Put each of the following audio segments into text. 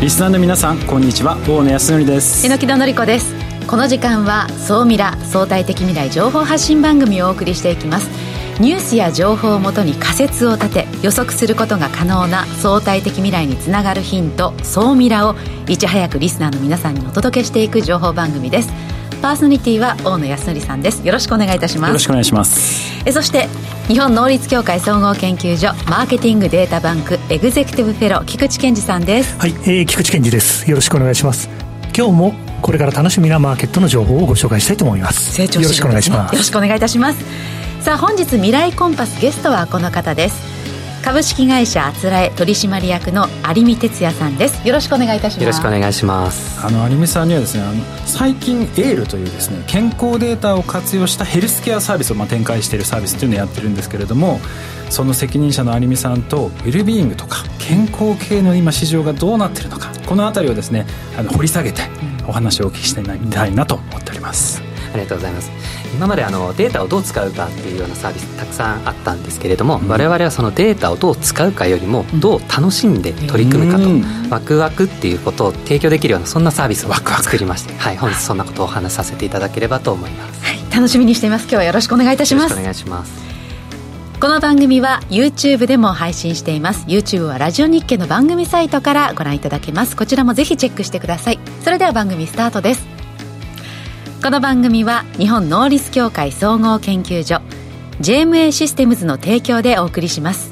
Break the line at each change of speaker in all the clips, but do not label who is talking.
リスナーの皆さんこんにちは。大野康則です。
榎木の子です。この時間は総ミラ相対的未来情報発信番組をお送りしていきます。ニュースや情報をもとに仮説を立て予測することが可能な相対的未来につながるヒント総ミラをいち早くリスナーの皆さんにお届けしていく情報番組です。パーソナリティは大野康則さんです。よろしくお願いいたします。
よろしくお願いします。
えそして日本能率協会総合研究所マーケティングデータバンクエグゼクティブフェロー菊池健二さんです。
はい、えー、菊池健二です。よろしくお願いします。今日もこれから楽しみなマーケットの情報をご紹介したいと思います。
成長、
よろしくお願いします。
よろしくお願いいたします。さあ本日未来コンパスゲストはこの方です株式会社あつらえ取締役の有見哲也さんです。よろしくお願いいたします。
よろしくお願いします。
あの有見さんにはですねあの最近エールというですね健康データを活用したヘルスケアサービスをまあ展開しているサービスというのをやってるんですけれどもその責任者の有見さんとウェルビーイングとか健康系の今市場がどうなっているのかこの辺りをですねあの掘り下げてお話をお聞きしてみたいなと思っております。
ありがとうございます今まであのデータをどう使うかっていうようなサービスたくさんあったんですけれども、うん、我々はそのデータをどう使うかよりもどう楽しんで取り組むかと、うん、ワクワクっていうことを提供できるようなそんなサービスを作りまして、はい、本日そんなことをお話しさせていただければと思います、
はい、楽しみにしています。今日はよろしくお願いいたします。
お願いします。
この番組は YouTube でも配信しています。YouTube はラジオ日経の番組サイトからご覧いただけます。こちらもぜひチェックしてください。それでは番組スタートですこの番組は日本能率協会総合研究所 JMA システムズの提供でお送りします。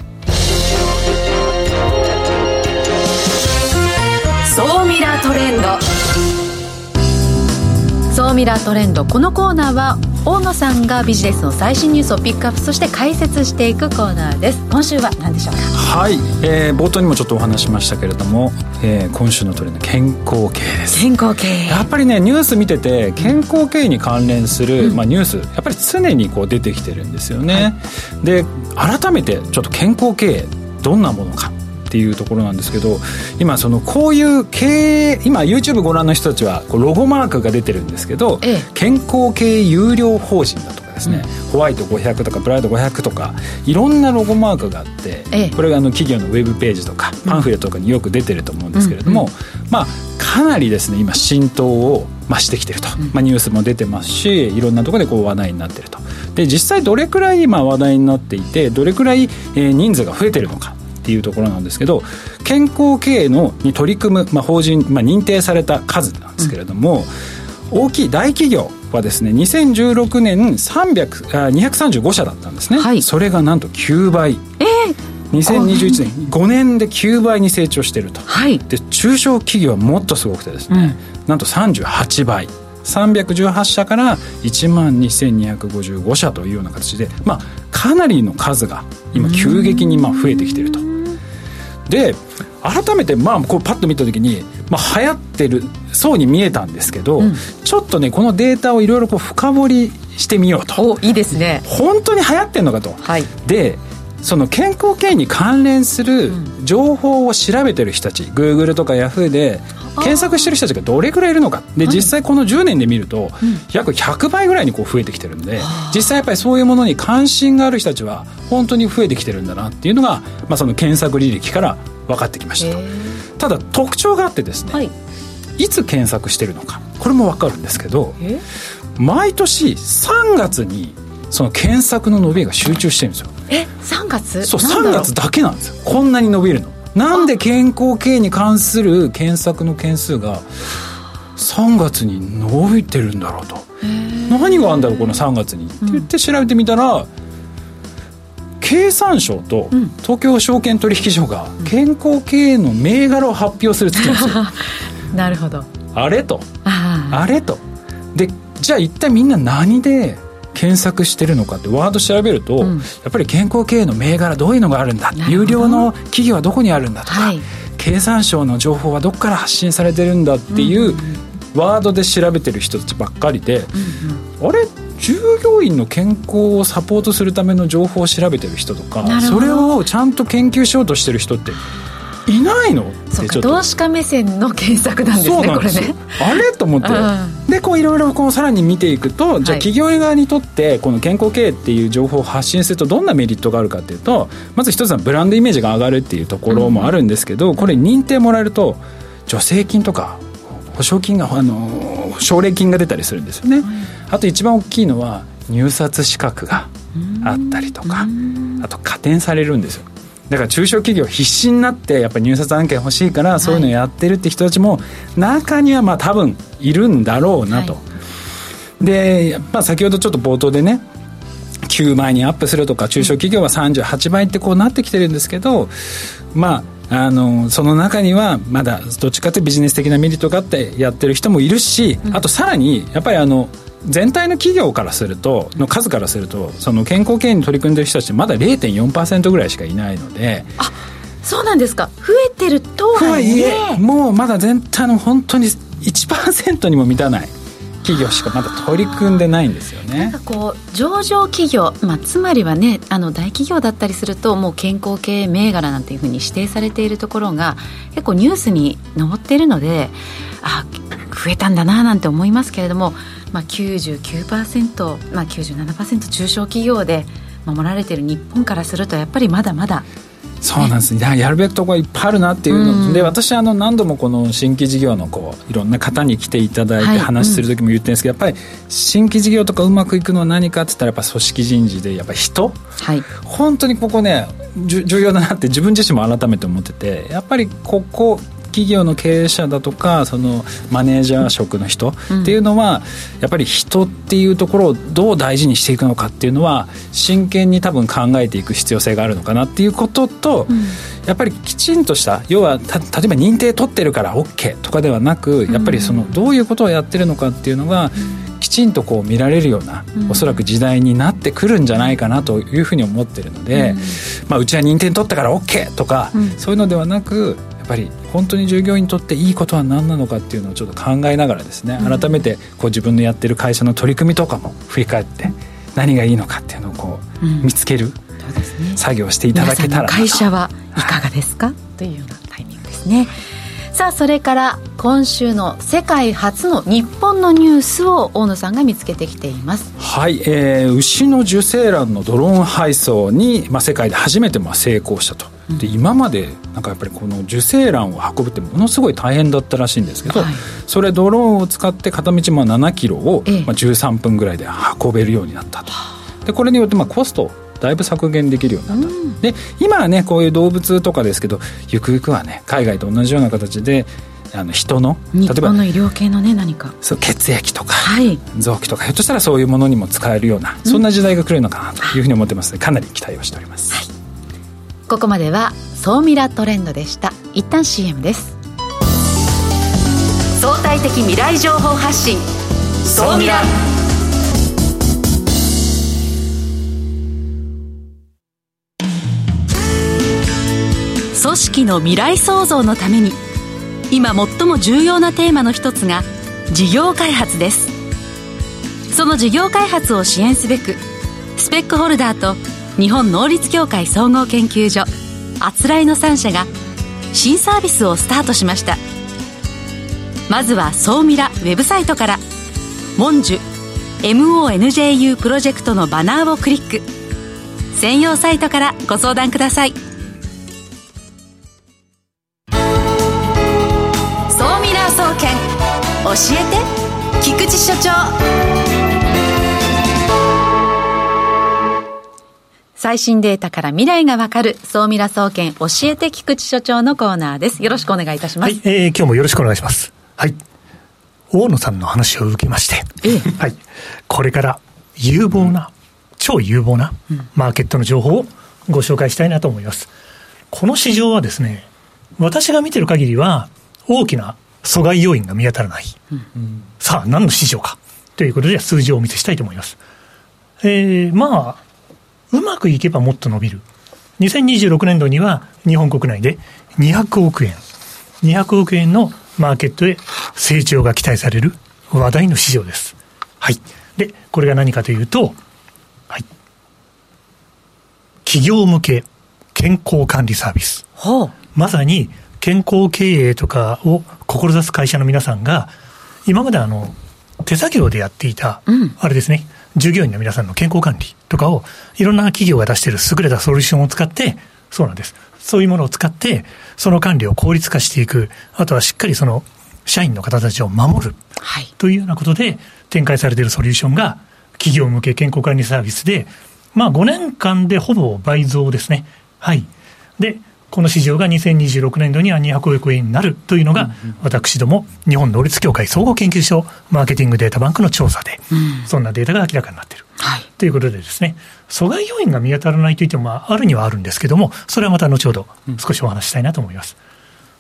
総ミラートレンド。総ミラートレンド。このコーナーは大野さんがビジネスの最新ニュースをピックアップそして解説していくコーナーです。今週は何でしょうか？
はい、えー、冒頭にもちょっとお話しましたけれども、えー、今週のトレンド健康系です。
健康系。
やっぱりねニュース見てて健康系に関連する、うん、まあ、ニュースやっぱり常にこう出てきてるんですよね、はい、で改めてちょっと健康経営どんなものかっていうところなんですけど今そのこういう経営今 YouTube ご覧の人たちはこうロゴマークが出てるんですけど、ええ、健康経営有料法人だとかですね、うん、ホワイト500とかプライド500とかいろんなロゴマークがあって、え、これがあの企業のウェブページとかパンフレットとかによく出てると思うんですけれども、うんうん、まあかなりですね今浸透を増してきてると、まあ、ニュースも出てますしいろんなところでこう話題になってると。で実際どれくらい今話題になっていてどれくらい人数が増えてるのかっていうところなんですけど健康経営のに取り組む、まあ、法人、まあ、認定された数なんですけれども、うん、大きい大企業はですね2016年300あ235社だったんですね、はい、それがなんと9倍。
え
ー2021年5年で9倍に成長していると、はい、で中小企業はもっとすごくてですね、うん、なんと38倍。318社から1万2255社というような形で、まあ、かなりの数が今急激にまあ増えてきていると。で改めてまあこうパッと見た時に、まあ、流行ってるそうに見えたんですけど、うん、ちょっとねこのデータをいろいろ深掘りしてみようと。
おいいですね。
本当に流行ってんのかと、はい、でその健康経営に関連する情報を調べてる人たち、うん、Google とか Yahoo で検索してる人たちがどれくらいいるのか。で実際この10年で見ると約100倍ぐらいにこう増えてきてるんで実際やっぱりそういうものに関心がある人たちは本当に増えてきてるんだなっていうのが、まあ、その検索履歴から分かってきましたと。ただ特徴があってですね、はい、いつ検索してるのか。これも分かるんですけど毎年3月にその検索の伸びが集中してるんですよ。
え3月？
そう3月だけなんですよ。こんなに伸びるのなんで健康経営に関する検索の件数が3月に伸びてるんだろうと。何があるんだろうこの3月に。って言って調べてみたら、うん、経産省と東京証券取引所が健康経営の銘柄を発表するって言ってるんですよ。
なるほど。
あれと。あれと。でじゃあ一体みんな何で検索してるのかってワード調べると、うん、やっぱり健康経営の銘柄どういうのがあるんだ有料の企業はどこにあるんだとか、はい、経産省の情報はどこから発信されてるんだっていうワードで調べてる人たちばっかりで、うんうん、あれ？従業員の健康をサポートするための情報を調べてる人とかそれをちゃんと研究しようとしてる人っていないの？
そうか投資家目線の検索なんですねこれね。
あれ？と思って、うん、でこういろいろこうさらに見ていくとじゃあ企業側にとってこの健康経営っていう情報を発信するとどんなメリットがあるかっていうとまず一つはブランドイメージが上がるっていうところもあるんですけど、これ認定もらえると助成金とか保証金があの奨励金が出たりするんですよね、あと一番大きいのは入札資格があったりとかあと加点されるんですよだから中小企業必死になってやっぱり入札案件欲しいからそういうのやってるって人たちも中にはまあ多分いるんだろうなと、はい、で、まあ、先ほどちょっと冒頭でね9倍にアップするとか中小企業は38倍ってこうなってきてるんですけどまああのその中にはまだどっちかというとビジネス的なメリットがあってやってる人もいるし、あとさらにやっぱりあの全体の企業からするとの数からするとその健康経営に取り組んでる人たちまだ0.4%ぐらいしかいないので
あそうなんですか。増えてるとはい
え。もうまだ全体の本当に1%にも満たない企業しかまだ取り組んでないんですよね。
なんかこう上場企業、まあ、つまりはねあの大企業だったりするともう健康系銘柄なんていうふうに指定されているところが結構ニュースに上っているのであ増えたんだななんて思いますけれどもまあ99%、まあ、97%中小企業で守られている日本からするとやっぱりまだまだ
そうなんです。ね。やるべきところいっぱいあるなっていうの、うん、で私あの何度もこの新規事業のこういろんな方に来ていただいて話する時も言ってるんですけど、はいうん、やっぱり新規事業とかうまくいくのは何かって言ったらやっぱ組織人事でやっぱ人、はい、本当にここね重要だなって自分自身も改めて思っててやっぱりここ企業の経営者だとかそのマネージャー職の人っていうのは、やっぱり人っていうところをどう大事にしていくのかっていうのは真剣に多分考えていく必要性があるのかなっていうことと、やっぱりきちんとした要は例えば認定取ってるから OK とかではなくやっぱりそのどういうことをやってるのかっていうのが、きちんとこう見られるような、おそらく時代になってくるんじゃないかなというふうに思ってるので、まあ、うちは認定取ったから OK とか、そういうのではなくぱり本当に従業員にとっていいことは何なのかっていうのをちょっと考えながらですね改めてこう自分のやってる会社の取り組みとかも振り返って何がいいのかっていうのをこう見つける、作業していただけたら
会社はいかがですか、というようなタイミングですね。さあそれから今週の世界初の日本のニュースを大野さんが見つけてきています。
はい、えー、牛の受精卵のドローン配送に、まあ、世界で初めてまあ成功したとで今までなんかやっぱりこの受精卵を運ぶってものすごい大変だったらしいんですけど、はい、それドローンを使って片道まあ7キロをまあ13分ぐらいで運べるようになったと。でこれによってまあコストだいぶ削減できるようになった、うん、で今はねこういう動物とかですけどゆくゆくはね海外と同じような形であの人の
例えばの医療系のね何か。
そう血液とか、はい、臓器とかひょっとしたらそういうものにも使えるような、そんな時代が来るのかなというふうに思ってますのでかなり期待をしております、はい
ここまでは総ミラトレンドでした。一旦 CM です。相対的未来情報発信。総ミラ。組織の未来創造のために今最も重要なテーマの一つが事業開発です。その事業開発を支援すべくスペックホルダーと日本能率協会総合研究所あつらいの3社が新サービスをスタートしました。まずは総ミラウェブサイトから「モンジュ MONJU プロジェクト」のバナーをクリック。専用サイトからご相談ください。総ミラー総研教えて菊池所長。最新データから未来がわかる、総ミラ総研教えて菊池所長のコーナーです。よろしくお願いいたします。はい、
えー、今日もよろしくお願いします。はい。大野さんの話を受けまして、ええ、はい。これから有望な、超有望なマーケットの情報をご紹介したいなと思います。この市場はですね、私が見てる限りは、大きな阻害要因が見当たらない。うん、さあ、何の市場かということで、数字をお見せしたいと思います。えー、まあ、うまくいけばもっと伸びる。2026年度には日本国内で200億円、200億円のマーケットで成長が期待される話題の市場です。はい。で、これが何かというと、はい。企業向け健康管理サービス。はあ、まさに健康経営とかを志す会社の皆さんが、今まであの、手作業でやっていた、うん、あれですね、従業員の皆さんの健康管理とかを、いろんな企業が出している優れたソリューションを使って、そうなんです。そういうものを使って、その管理を効率化していく、あとはしっかりその社員の方たちを守る、はい、というようなことで展開されているソリューションが、企業向け健康管理サービスで、まあ5年間でほぼ倍増ですね。はい。で、この市場が2026年度には200億円になるというのが、私ども、日本能率協会総合研究所マーケティングデータバンクの調査で、そんなデータが明らかになっている。はい、ということでですね、阻害要因が見当たらないといっても、まあ、あるにはあるんですけども、それはまた後ほど少しお話したいなと思います。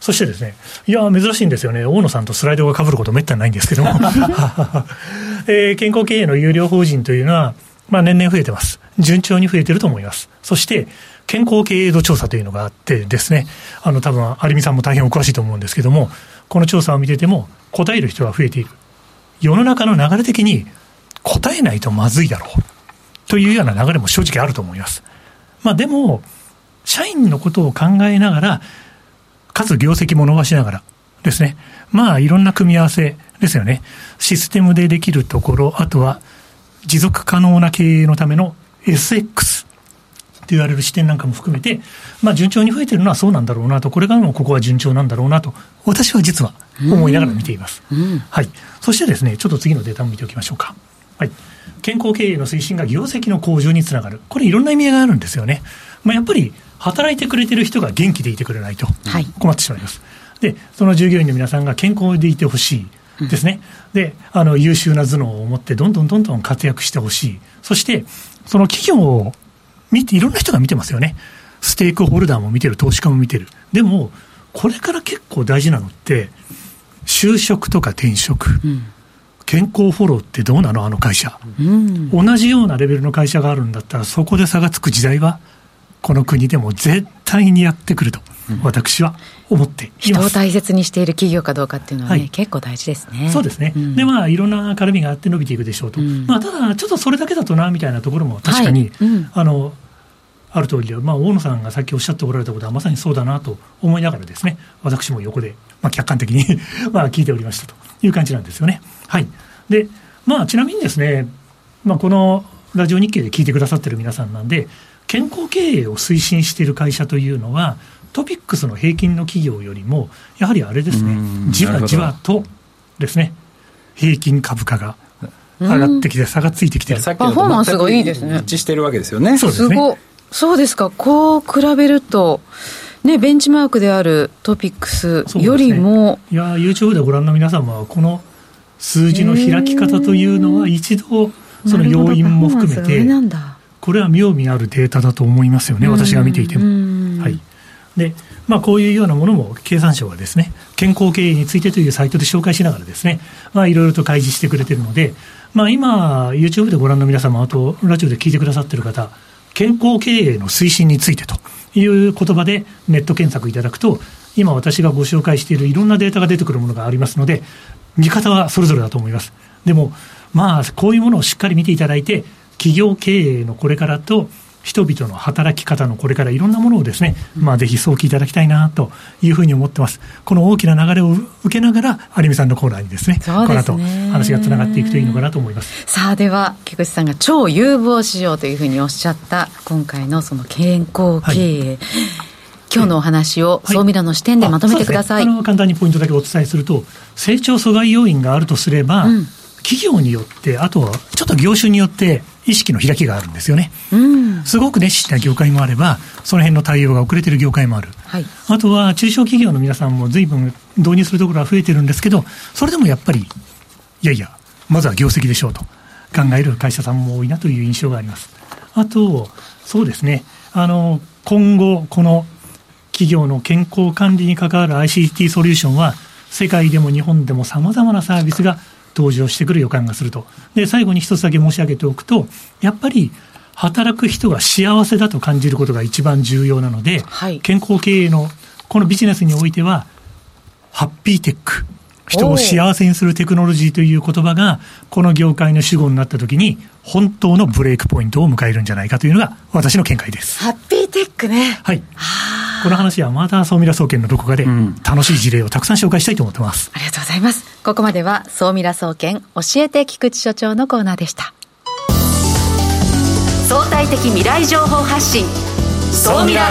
そしてですね、いや、珍しいんですよね、大野さんとスライドがかぶることめったにないんですけども、えー、健康経営の有料法人というのは、まあ、年々増えてます。順調に増えてると思います。そして、健康経営度調査というのがあってですね、あの、多分、有美さんも大変お詳しいと思うんですけども、この調査を見てても、答える人が増えている。世の中の流れ的に答えないとまずいだろう。というような流れも正直あると思います。まあでも、社員のことを考えながら、かつ業績も伸ばしながらですね、まあいろんな組み合わせですよね。システムでできるところ、あとは持続可能な経営のための SX と言われる視点なんかも含めて、まあ、順調に増えてるのはそうなんだろうなと、これからもここは順調なんだろうなと、私は実は思いながら見ています。はい、そしてですね、ちょっと次のデータも見ておきましょうか。はい、健康経営の推進が業績の向上につながる、これ、いろんな意味合いがあるんですよね。まあ、やっぱり働いてくれてる人が元気でいてくれないと困ってしまいます。はい、で、その従業員の皆さんが健康でいてほしい。ですね。で、あの、優秀な頭脳を持って、どんどんどんどん活躍してほしい。そして、その企業見て、いろんな人が見てますよね。ステークホルダーも見てる、投資家も見てる。でも、これから結構大事なのって、就職とか転職、うん、健康フォローってどうなの、あの会社、うん、同じようなレベルの会社があるんだったら、そこで差がつく時代は、この国でも絶対にやってくると、私は思っています、
人を大切にしている企業かどうかっていうのはね、はい、結構大事ですね。
そうですね、うん、で、まあ、いろんな絡みがあって伸びていくでしょうと、うん、まあ、ただ、ちょっとそれだけだとなみたいなところも確かに、はいうん、あのある通りで、まあ、大野さんがさっきおっしゃっておられたことはまさにそうだなと思いながらですね、私も横で、まあ、客観的に まあ聞いておりましたという感じなんですよね。はい。で、まあ、ちなみにですね、まあ、このラジオ日経で聞いてくださってる皆さんなんで、健康経営を推進している会社というのは、トピックスの平均の企業よりも、やはりあれですね、じわじわとですね、平均株価が上がってきて、差がついてきてる。
パフォーマンスがいいですね。
一致してるわけですよね。
そうですね。
そうですか、こう比べると、ね、ベンチマークであるトピックスよりも。
ね、いや、YouTube でご覧の皆様は、この数字の開き方というのは、一度、その要因も含めて、これは妙味あるデータだと思いますよね、私が見ていても。はいでまあ、こういうようなものも経産省がですね健康経営についてというサイトで紹介しながらですね、まあ、いろいろと開示してくれてるので、まあ、今、YouTube でご覧の皆様、あとラジオで聞いてくださってる方、健康経営の推進についてという言葉でネット検索いただくと、今私がご紹介しているいろんなデータが出てくるものがありますので、見方はそれぞれだと思います。でも、まあ、こういうものをしっかり見ていただいて、企業経営のこれからと、人々の働き方のこれからいろんなものをですね、まあ、ぜひ早期いただきたいなというふうに思ってます。この大きな流れを受けながら、有美さんのコーナーにですね、すねこの後話がつながっていくといいのかなと思います。
さあ、では、菊池さんが超有望市場というふうにおっしゃった、今回のその健康経営。はい今日のお話を総ミラの視点でまとめてください、
はいね、簡単にポイントだけお伝えすると、成長阻害要因があるとすれば、うん、企業によって、あとはちょっと業種によって意識の開きがあるんですよね。うん、すごく熱心な業界もあれば、その辺の対応が遅れてる業界もある。はい、あとは中小企業の皆さんも随分導入するところは増えてるんですけど、それでもやっぱり、いやいや、まずは業績でしょうと考える会社さんも多いなという印象があります。あと、そうですね、あの、今後、この企業の健康管理に関わる ICT ソリューションは、世界でも日本でもさまざまなサービスが登場してくる予感がすると。で、最後に一つだけ申し上げておくと、やっぱり働く人が幸せだと感じることが一番重要なので、はい、健康経営のこのビジネスにおいては、ハッピーテック。人を幸せにするテクノロジーという言葉が、この業界の主語になったときに、本当のブレイクポイントを迎えるんじゃないかというのが、私の見解です。
ハッピーテックね。
はい。この話はまた総ミラ総研のどこかで、楽しい事例をたくさん紹介したいと思ってます。
ありがとうございます。ここまでは、総ミラ総研、教えて菊池所長のコーナーでした。相対的未来情報発信、総ミラ。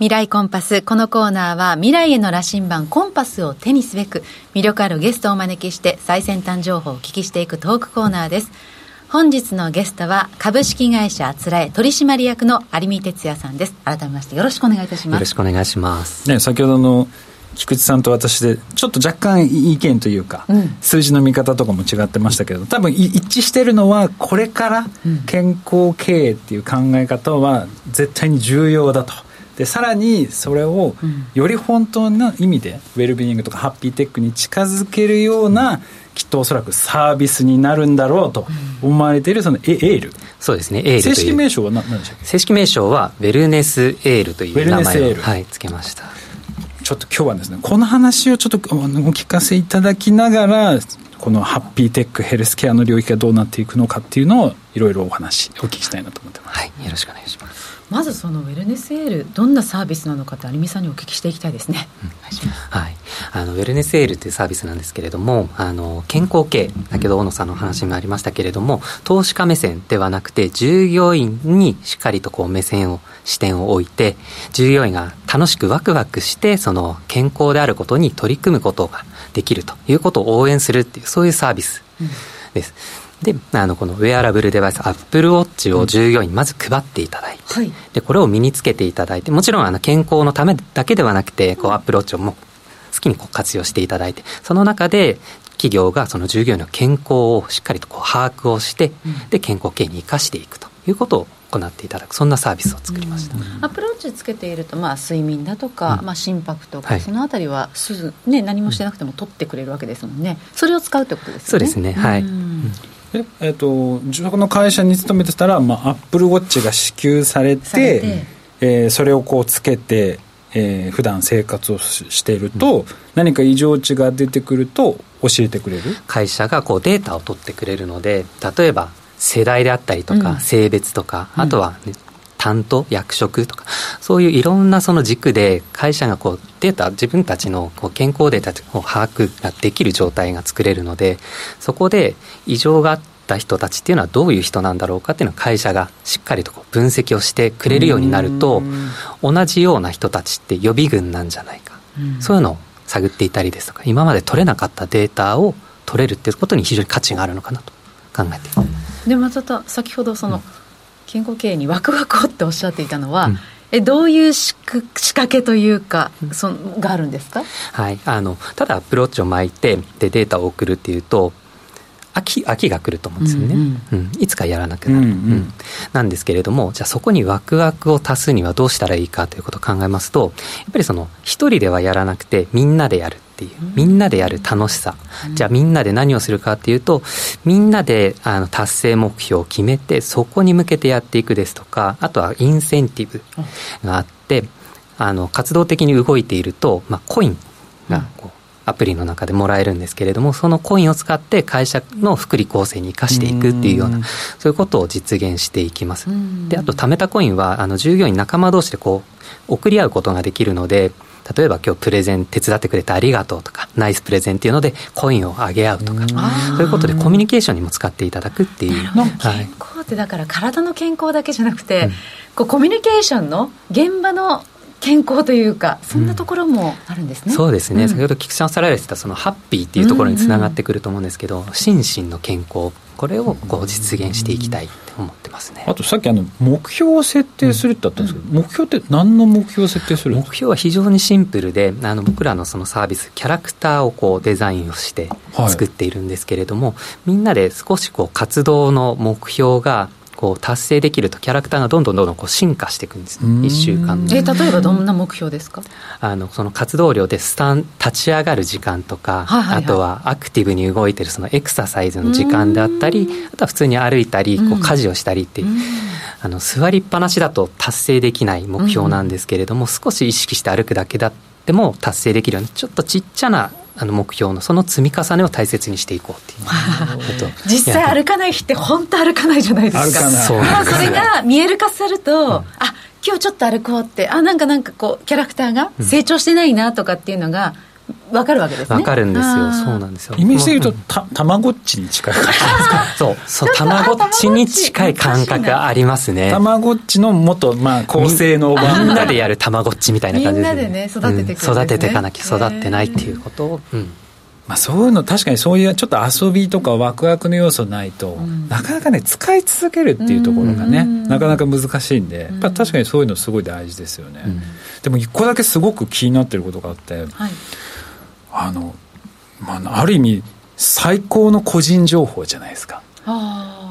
未来コンパス。このコーナーは未来への羅針盤コンパスを手にすべく魅力あるゲストをお招きして最先端情報をお聞きしていくトークコーナーです。本日のゲストは株式会社あつらえ取締役の有見哲也さんです。改めましてよろしくお願いいたします。
よろしくお願いします。
ね、先ほどの菊池さんと私でちょっと若干意見というか、うん、数字の見方とかも違ってましたけど多分一致してるのはこれから健康経営っていう考え方は絶対に重要だと。でさらにそれをより本当の意味でウェルビーイングとかハッピーテックに近づけるようなきっとおそらくサービスになるんだろうと思われているそのエール。
そうですねエール
正式名称は何でしたっけ？
正式名称はウェルネスエールという名前を、はい、つけました。
ちょっと今日はですねこの話をちょっとお聞かせいただきながらこのハッピーテックヘルスケアの領域がどうなっていくのかっていうのをいろいろお話お聞きしたいなと思ってます。
はいよろしくお願いします
まずそのウェルネスエールどんなサービスなのかって有美さんにお聞きしていきたいですね、うん、
はい、あのウェルネスエールというサービスなんですけれどもあの健康系先ほど大野さんの話もありましたけれども投資家目線ではなくて従業員にしっかりとこう目線を視点を置いて従業員が楽しくワクワクしてその健康であることに取り組むことができるということを応援するっていうそういうサービスです。うんであのこのウェアラブルデバイスアップルウォッチを従業員にまず配っていただいて、はい、でこれを身につけていただいてもちろんあの健康のためだけではなくてこうアップルウォッチをも好きにこう活用していただいてその中で企業がその従業員の健康をしっかりとこう把握をして、うん、で健康経営に生かしていくということを行っていただくそんなサービスを作りました、
アプローチつけていると、まあ、睡眠だとか、うん、まあ、心拍とか、はい、そのあたりはすぐ、ね、何もしてなくても取ってくれるわけですもんね。それを使うってことですね。
そうですね。はい、
ええーと、自分の会社に勤めてたら、まあ、アップルウォッチが支給されてされて、えー、それをこうつけて、えー、普段生活をしていると、うん、何か異常値が出てくると教えてくれる。
会社がこうデータを取ってくれるので例えば世代であったりとか、うん、性別とか、あとは、ね、担当役職とかそういういろんなその軸で会社がこうデータ自分たちのこう健康データを把握ができる状態が作れるのでそこで異常があった人たちっていうのはどういう人なんだろうかっていうのは会社がしっかりとこう分析をしてくれるようになると同じような人たちって予備軍なんじゃないか。そういうのを探っていたりですとか今まで取れなかったデータを取れるっていうことに非常に価値があるのかなと考えています。
でまた先ほどその、うん健康経営にワクワクをっておっしゃっていたのは、うん、えどういう仕掛けというか、そがあるんですか、
はい、あのただアプローチを巻いてでデータを送るっていうと秋秋が来ると思うんですよね、うん、うん、いつかやらなくなる、うん。うん、なんですけれどもじゃあそこにワクワクを足すにはどうしたらいいかということを考えますとやっぱりその一人ではやらなくてみんなでやるっていう。みんなでやる楽しさ、じゃあみんなで何をするかっていうとみんなであの達成目標を決めてそこに向けてやっていくですとかあとはインセンティブがあってあの活動的に動いていると、まあ、コインがこうアプリの中でもらえるんですけれどもそのコインを使って会社の福利厚生に生かしていくっていうようなそういうことを実現していきます。であと貯めたコインはあの従業員仲間同士でこう送り合うことができるので例えば今日プレゼン手伝ってくれてありがとうとかナイスプレゼンっていうのでコインをあげ合うとかそういうことでコミュニケーションにも使っていただくっていう、
健康ってだから体の健康だけじゃなくて、うん、こうコミュニケーションの現場の健康というかそんなところもあるんですね、
うん、そうですね、うん、先ほど菊池さんおっしゃられてたそのハッピーっていうところにつながってくると思うんですけど、うん。うん、心身の健康これをこう実現していきたいって思ってますね。
あとさっきあの目標を設定するってあったんですけど、うん、目標って何の目標を設定する？
目標は非常にシンプルであの僕らのそのサービスキャラクターをこうデザインをして作っているんですけれども、はい、みんなで少しこう活動の目標がこう達成できるとキャラクターがどんどんどんどんこう進化していくんですね。1週間
え例えばどんな目標ですか？
あのその活動量でスタン立ち上がる時間とか、はいはいはい、あとはアクティブに動いてるそのエクササイズの時間であったりあとは普通に歩いたりこう家事をしたりっていう。あの座りっぱなしだと達成できない目標なんですけれども、少し意識して歩くだけだっても達成できるようなちょっとちっちゃなあの目標のその積み重ねを大切にしていこうっていう。
実際歩かない日って本当歩かないじゃないですか。そう。それが見える化すると、うん、あ今日ちょっと歩こうってあなんかなんかこうキャラクターが成長してないなとかっていうのが、分かるわけですね。
分かるんですよ。そうなんですよ。
イメージで言うとたたまごっちに近い感じですか？
そう。そうたまごっちに近い感覚ありますね。
たまごっちの元、まあ、構成の
みんなでやるたまごっちみたいな感じです
ね。みんなでね育てていく、
ね。うん、育てていかなきゃ育ってないっていうことを、うん。
まあ、そういうの確かにそういうちょっと遊びとかワクワクの要素ないと、うん、なかなかね使い続けるっていうところがね、うん、なかなか難しいんで、やっぱ確かにそういうのすごい大事ですよね、うん、でも一個だけすごく気になってることがあって、はい、あの、まあ、ある意味最高の個人情報じゃないですか。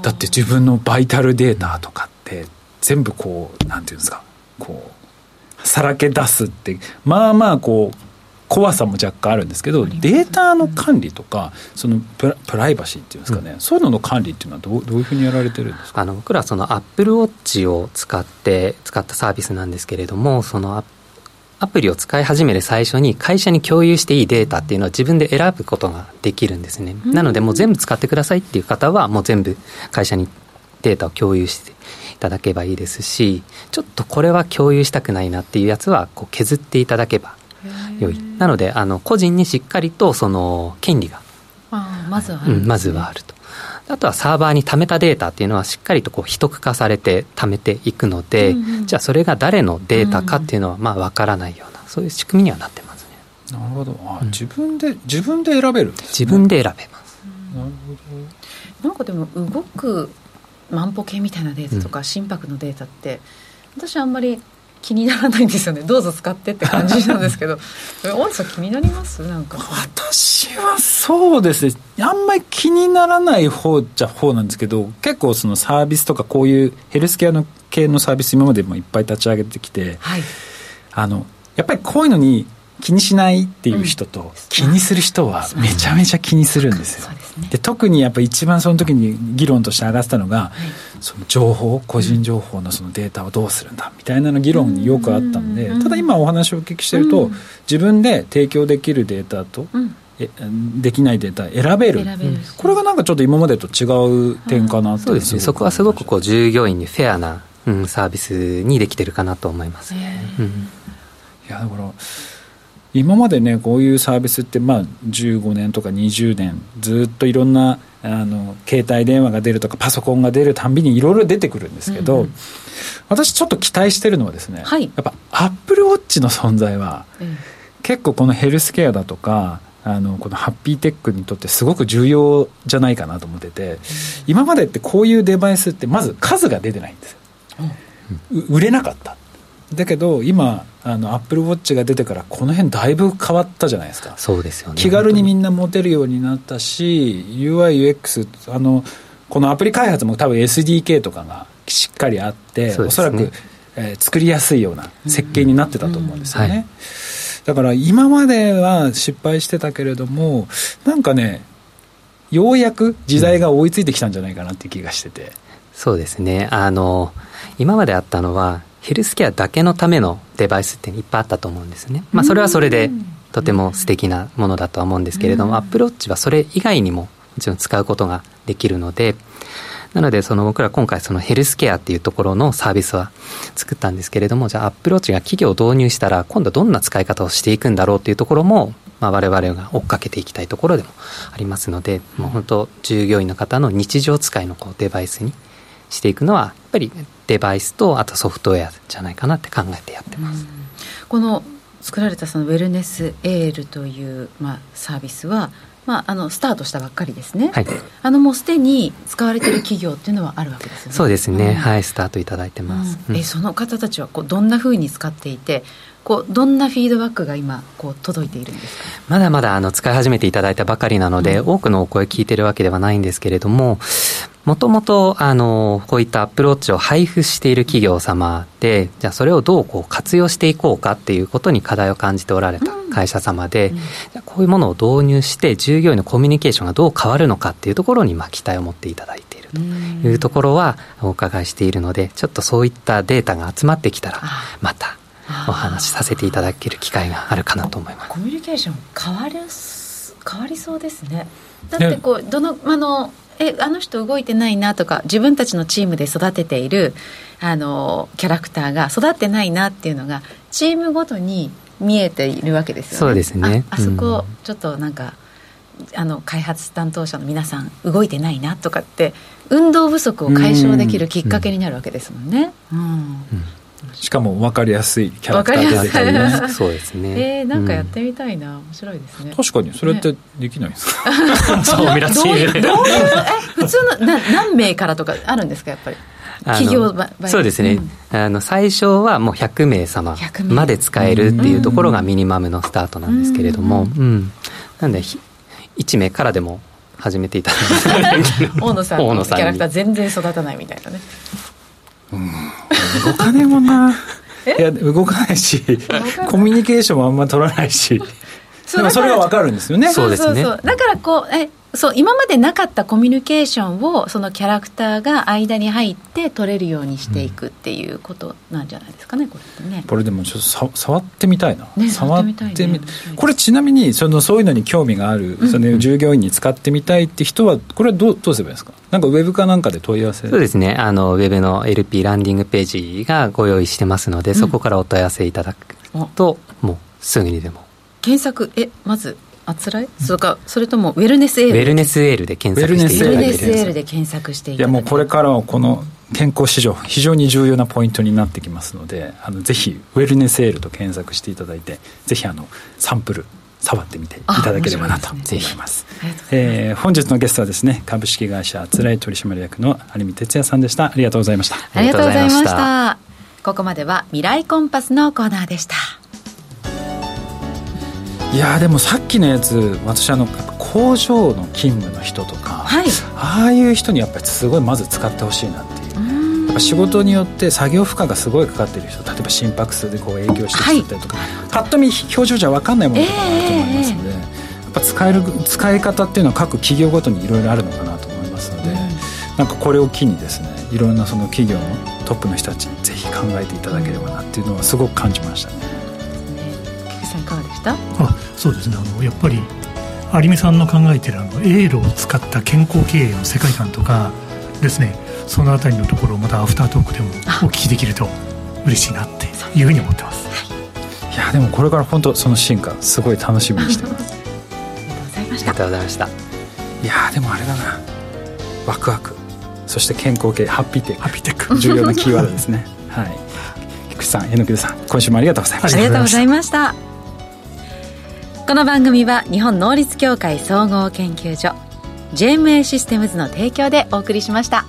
だって自分のバイタルデータとかって全部こうなんていうんですか。こうさらけ出すってまあまあこう怖さも若干あるんですけどデータの管理とかそのプライバシーっていうんですかね、うん、そういうのの管理っていうのはどうどういうふうにやられてるんですか？
あの僕らそのアップルウォッチを使って使ったサービスなんですけれどもそのアッアプリを使い始める最初に会社に共有していいデータっていうのは自分で選ぶことができるんですね、うん、なのでもう全部使ってくださいっていう方はもう全部会社にデータを共有していただけばいいですしちょっとこれは共有したくないなっていうやつはこう削っていただけば良い。なのであの個人にしっかりとその権利が
まずはある、
うん、まずはあるとあとはサーバーに貯めたデータっていうのはしっかりとこう秘匿化されて貯めていくので、うんうん、じゃあそれが誰のデータかっていうのはまあ分からないようなそういう仕組みにはなってますね。
なるほど。あ、うん、自分で自分で選べる、ね、
自分で選べます。
なるほど。なんかでも動く万歩計みたいなデータとか、心拍のデータって私あんまり気にならないんですよね。どうぞ使ってって感じなんですけど。大野さん気になります？なんか。
私はそうですね。あんまり気にならない方じゃ方なんですけど結構そのサービスとかこういうヘルスケアの系のサービス今までもいっぱい立ち上げてきて、はい、あのやっぱりこういうのに気にしないっていう人と、気にする人はめちゃめちゃ気にするんですよ。で特にやっぱ一番その時に議論として上がってたのが、その情報個人情報のそのデータをどうするんだみたいなの議論によくあったんで、ただ今お話をお聞きしてると、自分で提供できるデータと、えできないデータ選べる。これがなんかちょっと今までと違う点かな
そうですね。そこはすごくこう従業員にフェアな、うん、サービスにできてるかなと思います、ね、うん、い
やだから今までねこういうサービスってまあ15年とか20年ずっといろんなあの携帯電話が出るとかパソコンが出るたんびにいろいろ出てくるんですけど、うんうん、私ちょっと期待してるのはですね、はい、やっぱアップルウォッチの存在は、うん、結構このヘルスケアだとかあのこのハッピーテックにとってすごく重要じゃないかなと思ってて、うん、今までってこういうデバイスってまず数が出てないんですよ、売れなかっただけど今あのアップルウォッチが出てからこの辺だいぶ変わったじゃないですか。
そうですよね。
気軽にみんな持てるようになったし UIUX あのこのアプリ開発も多分 SDK とかがしっかりあって、ね、おそらく、えー、作りやすいような設計になってたと思うんですよね、うん。うんはい、だから今までは失敗してたけれどもなんかねようやく時代が追いついてきたんじゃないかなって気がしてて、
そうですね。あの今まであったのはヘルスケアだけのためのデバイスっていっぱいあったと思うんですね。まあ、それはそれでとても素敵なものだとは思うんですけれども、アップルウォッチはそれ以外にももちろん使うことができるので、なのでその僕ら今回そのヘルスケアっていうところのサービスは作ったんですけれども、じゃあアップルウォッチが企業を導入したら今度どんな使い方をしていくんだろうっていうところも、まあ、我々が追っかけていきたいところでもありますので、もう本当従業員の方の日常使いのこうデバイスにしていくのはやっぱりデバイスとあとソフトウェアじゃないかなって考えてやってます。
この作られたそのウェルネスエールという、まあ、サービスは、まあ、あのスタートしたばっかりですね、はい、あのもうすでに使われている企業っていうのはあるわけですよね。
そうですね、うん、はいスタートいただいてます、
うん、えその方たちはこうどんなふうに使っていてこうどんなフィードバックが今こう届いているんですか？
まだまだあの使い始めていただいたばかりなので、うん、多くのお声聞いてるわけではないんですけれどももともと、あの、こういったアプローチを配布している企業様で、じゃあそれをどうこう活用していこうかっていうことに課題を感じておられた会社様で、うん。うん、こういうものを導入して、従業員のコミュニケーションがどう変わるのかっていうところに、まあ、期待を持っていただいているというところはお伺いしているので、ちょっとそういったデータが集まってきたら、またお話しさせていただける機会があるかなと思います。
コミュニケーション変わる変わりそうですね。だってこうどのあのえあの人動いてないなとか自分たちのチームで育てているあのキャラクターが育ってないなっていうのがチームごとに見えているわけですよね。
そうですね
あそこ、ちょっとなんか、あの開発担当者の皆さん動いてないなとかって運動不足を解消できるきっかけになるわけですもんね。うん、うん
しかも分かりやすいキャラクター
出てたりね。そうですね。
えー、なんかやってみたいな、うん、面白いですね。
確かにそれってできないですか、
ね、そうミラチーどういう普通のな何名からとかあるんですかやっぱり？企業
そうですね、うん、あの最初はもう100名様まで使えるっていうところがミニマムのスタートなんですけれども、うん、うん、なんで1名からでも始めていただいて。
大野さんのキャラクター全然育たないみたいなね
動かねえもんな。いや動かないしコミュニケーションもあんま取らないし。でもそれが分かるんですよね。
そうですね。だからこうえそう今までなかったコミュニケーションをそのキャラクターが間に入って取れるようにしていくっていうことなんじゃないですかねこれってね。
これでもちょっとさ触ってみたいな、ね、触ってみ、ね、これちなみにそのそういうのに興味がある、その従業員に使ってみたいって人はこれはどうどうすればいいですか？なんかウェブかなんかで問い合わせ。
そうですね。あのウェブの LP ランディングページがご用意してますので、うん、そこからお問い合わせいただくと、もうすぐにでも。
検索。えまずあつらい、それかそれともウェルネスエール
ウェルネスエールで検索していただ
ウェルネスエールで検索してい
やもうこれからはこの健康市場非常に重要なポイントになってきますのであのぜひウェルネスエールと検索していただいてぜひあのサンプル触ってみていただければなと思います。えー、本日のゲストはですね株式会社あつらい取締役の有見哲也さんでした。ありがとうございました。
ありがとうございました。ここまでは未来コンパスのコーナーでした
いやでもさっきのやつ私あの工場の勤務の人とか、はい、ああいう人にやっぱりすごいまず使ってほしいなっていう。やっぱ仕事によって作業負荷がすごいかかってる人例えば心拍数でこう営業してきたりとか、はい、パッと見表情じゃ分かんないものとかあると思いますので、えー、やっぱ使える使い方っていうのは各企業ごとにいろいろあるのかなと思いますので、うん、なんかこれを機にですねいろんなその企業のトップの人たちにぜひ考えていただければなっていうのはすごく感じましたね。
いかがでした？
あそうですね。あのやっぱり有美さんの考えてるあのエールを使った健康経営の世界観とかですね。そのあたりのところをまたアフタートークでもお聞きできると嬉しいなっていうふうに思ってます、
はい、いやでもこれから本当その進化すごい楽しみにしてます。
ありがとうございました。
いやでもあれだな。ワクワク。そして健康系ハッピーテック。ハッピーテック。重要なキーワードですね。はい。菊池さん榎木さん今週もありがとうございました。
ありがとうございましたこの番組は日本能率協会総合研究所 JMA システムズの提供でお送りしました。